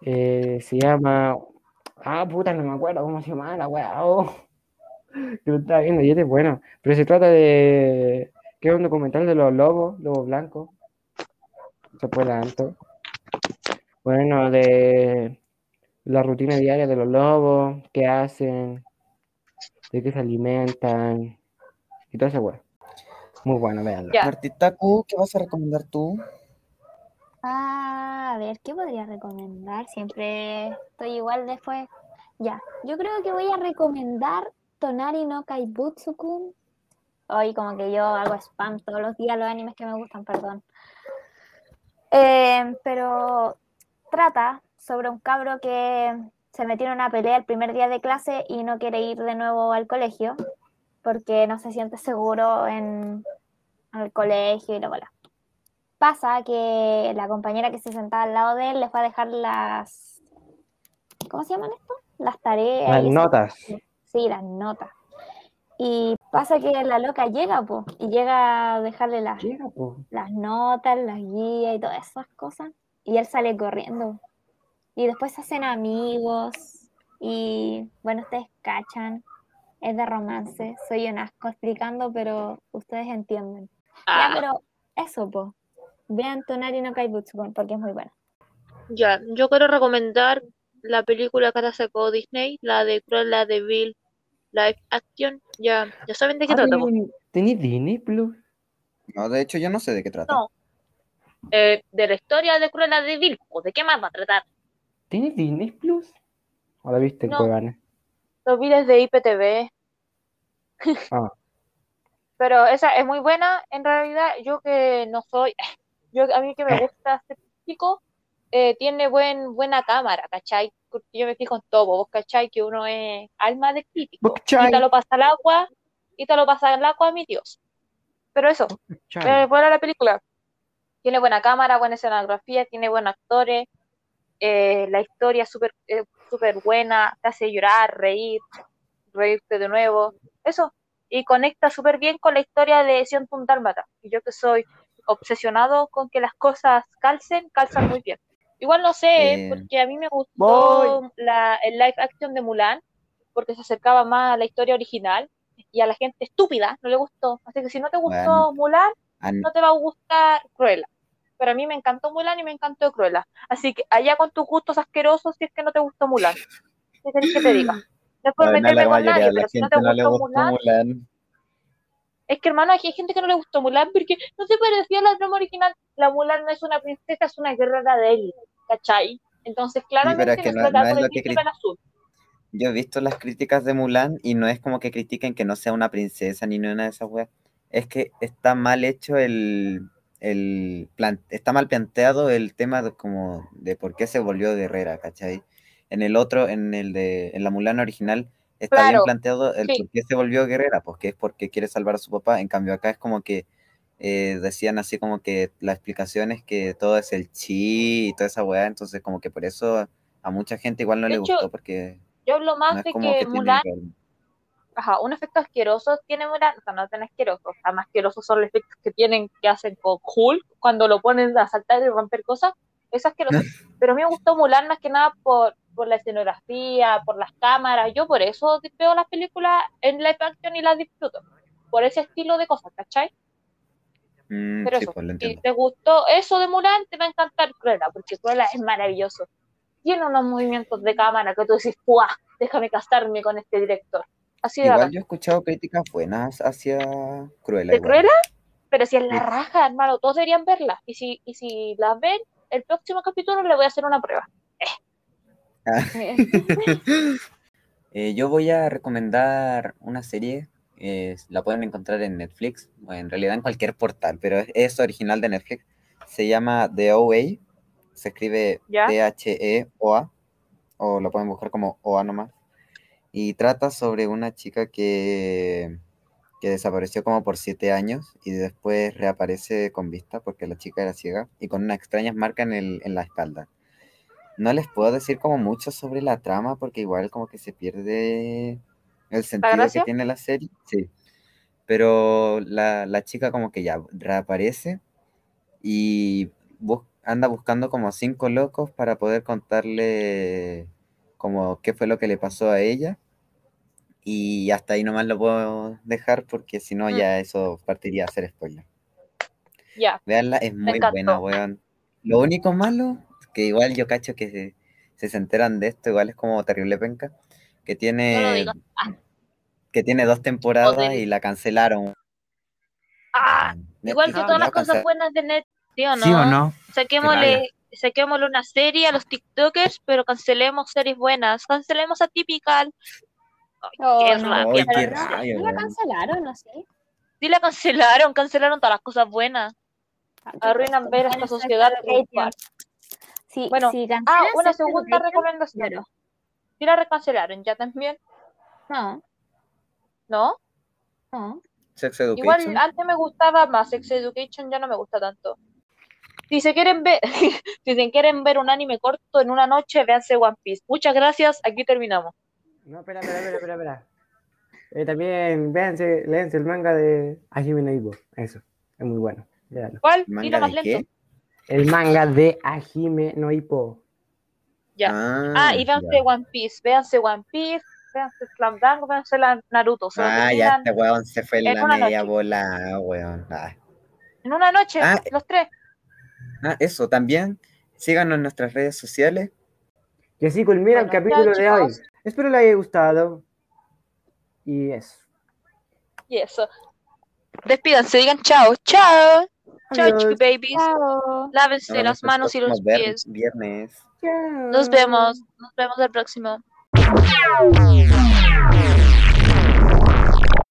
eh, se llama. Ah, puta, no me acuerdo cómo se llama la weá. oh. Que lo estaba viendo y este es bueno. Pero se trata de. que es un documental de los lobos, lobos blancos. Se puede adelanto. Bueno, de la rutina diaria de los lobos, qué hacen, de qué se alimentan y todo ese weá. Muy bueno, veanlo. Martita ¿qué vas a recomendar tú? Ah, a ver, ¿qué podría recomendar? Siempre estoy igual después. Ya, yo creo que voy a recomendar Tonari no Kaibutsu-kun. Hoy como que yo hago spam todos los días los animes que me gustan, perdón. Eh, pero trata sobre un cabro que se metió en una pelea el primer día de clase y no quiere ir de nuevo al colegio porque no se siente seguro en, en el colegio y la bola pasa que la compañera que se sentaba al lado de él le fue a dejar las. ¿Cómo se llaman esto? Las tareas. Las notas. Sí, las notas. Y pasa que la loca llega, po, y llega a dejarle las, Llega, po. las notas, las guías y todas esas cosas. Y él sale corriendo. Y después se hacen amigos. Y bueno, ustedes cachan. Es de romance. Soy un asco explicando, pero ustedes entienden. Ah, Ya, pero eso, po. Vean Tonari no Kaibutsu porque es muy buena. ya, yo quiero recomendar la película que ahora sacó Disney, la de Cruella de Vil Live Action. Ya, ya saben de qué Ah, trata. po. ¿tení- ¿Tení Disney Plus? No, de hecho yo no sé de qué trata. No. Eh, de la historia de Cruella de Vil, ¿o de qué más va a tratar? ¿Tienes Disney Plus? ¿O la viste en No. Cuevana? Los vi desde IPTV. Ah. Pero esa es muy buena. En realidad, yo que no soy, yo a mí que me gusta este chico, eh, tiene buen, buena cámara, ¿cachai? Yo me fijo en todo, vos cachai que uno es alma de crítico. Y te lo pasa al agua, y te lo pasa al agua, mi Dios. Pero eso, eh, buena la película. Tiene buena cámara, buena escenografía, tiene buenos actores. eh, la historia es súper eh, súper buena, te hace llorar, reír, reírte de nuevo. Eso. Y conecta súper bien con la historia de Sion Dálmata. Y yo que soy obsesionado con que las cosas calcen, calzan muy bien. Igual no sé, Eh, porque a mí me gustó la, el live action de Mulan, porque se acercaba más a la historia original y a la gente estúpida no le gustó. Así que si no te gustó Bueno. Mulan, An- no te va a gustar Cruella. Pero a mí me encantó Mulan y me encantó Cruella. Así que allá con tus gustos asquerosos si es que no te gustó Mulan. ¿Qué querés que te diga? No es por Bueno, meterme la con mayoría nadie, pero si no te no gustó gustó Mulan, Mulan. es que hermano, aquí hay gente que no le gustó Mulan porque no se parecía a la trama original. La Mulan no es una princesa, es una guerrera de élite, ¿cachai? Entonces claramente es que no no- es lo que azul. Yo he visto las críticas de Mulan y no es como que critiquen que no sea una princesa ni una de esas weas. Es que está mal hecho el, el plan, está mal planteado el tema de, como de por qué se volvió guerrera, ¿cachai? En el otro, en el de, en la Mulan original, está bien Claro, planteado el sí. por qué se volvió guerrera, pues que es porque quiere salvar a su papá. En cambio acá es como que eh, decían así como que la explicación es que todo es el chi y toda esa weá, entonces como que por eso a mucha gente igual no De le hecho, gustó porque Yo hablo más de que que Mulan ajá, un efecto asqueroso tiene Mulan, o sea, no tan asqueroso, o sea, más asquerosos son los efectos que tienen, que hacen con Hulk, cuando lo ponen a saltar y romper cosas, es asqueroso. Pero a mí me gustó Mulan más que nada por, por la escenografía, por las cámaras, yo por eso veo las películas en live action y las disfruto, por ese estilo de cosas, ¿cachai? Mm, Pero sí, eso, pues si te gustó eso de Mulan, te va a encantar Cruella, porque Cruella es maravilloso. Tiene unos movimientos de cámara que tú decís, ¡guau! Déjame casarme con este director. Así de Igual bacán. yo he escuchado críticas buenas hacia Cruella. ¿De igual. Cruella? Pero si es la raja, hermano, todos deberían verla. Y si, y si las ven, el próximo capítulo le voy a hacer una prueba. Eh, yo voy a recomendar una serie, eh, la pueden encontrar en Netflix, o en realidad en cualquier portal, pero es, es original de Netflix. Se llama The OA, se escribe. T-H-E-O-A, o lo pueden buscar como OA nomás. Y trata sobre una chica que, que desapareció como por siete años y después reaparece con vista porque la chica era ciega y con unas extrañas marcas en, el, en la espalda. No les puedo decir como mucho sobre la trama porque igual como que se pierde el sentido que tiene la serie. Sí. Pero la, la chica como que ya reaparece y bus- anda buscando como cinco locos para poder contarle como qué fue lo que le pasó a ella. Y hasta ahí nomás lo puedo dejar porque si no Mm. ya eso partiría a ser spoiler. Ya. Veanla, es muy buena, weón. Lo único malo, que igual yo cacho que se, se enteran de esto, igual es como terrible penca, que No lo tiene, digas. que tiene dos temporadas y la cancelaron. Ah, igual que todas la las cosas buenas de Netflix, ¿sí o no? ¿Sí o no? Saquémosle, saquémosle una serie a los TikTokers, pero cancelemos series buenas. Cancelemos a Typical. Oh, qué no, rabia. Ay, qué pero no, rabia, ¿no la cancelaron, no sé. Sí la cancelaron, cancelaron todas las cosas buenas. Arruinan ver esta sociedad. Sí, Bueno, si Ah, una segunda recomendación. lloro. Sí la recancelaron, ya también, No, ¿no? no. Sex Igual Education. antes me gustaba más, Sex Education ya no me gusta tanto. Si se quieren ver, si se quieren ver un anime corto en una noche, véanse One Piece. Muchas gracias, aquí terminamos. No, espera, espera, espera, espera. espera. Eh, también véanse, léanse el manga de Hajime no Ippo. Eso, es muy bueno. léanlo. ¿Cuál? ¿Manga Dilo más lento. qué? El manga de Hajime no Ippo. Ya. Ah, Ah, y véanse ya. One Piece, véanse One Piece, véanse Slam Dunk, véanse la Naruto. Se Ah, ya este weón se fue en en la media noche. bola, weón. Ah. en una noche, Ah, los tres. Ah, eso, también síganos en nuestras redes sociales. Y así culmina el Bueno, capítulo de hoy. Espero les haya gustado. Y eso. Y eso. Despídanse, digan chao, chao. Chao, babies. Chao. Lávense las manos y los pies. Viernes. Nos vemos. Nos vemos el próximo.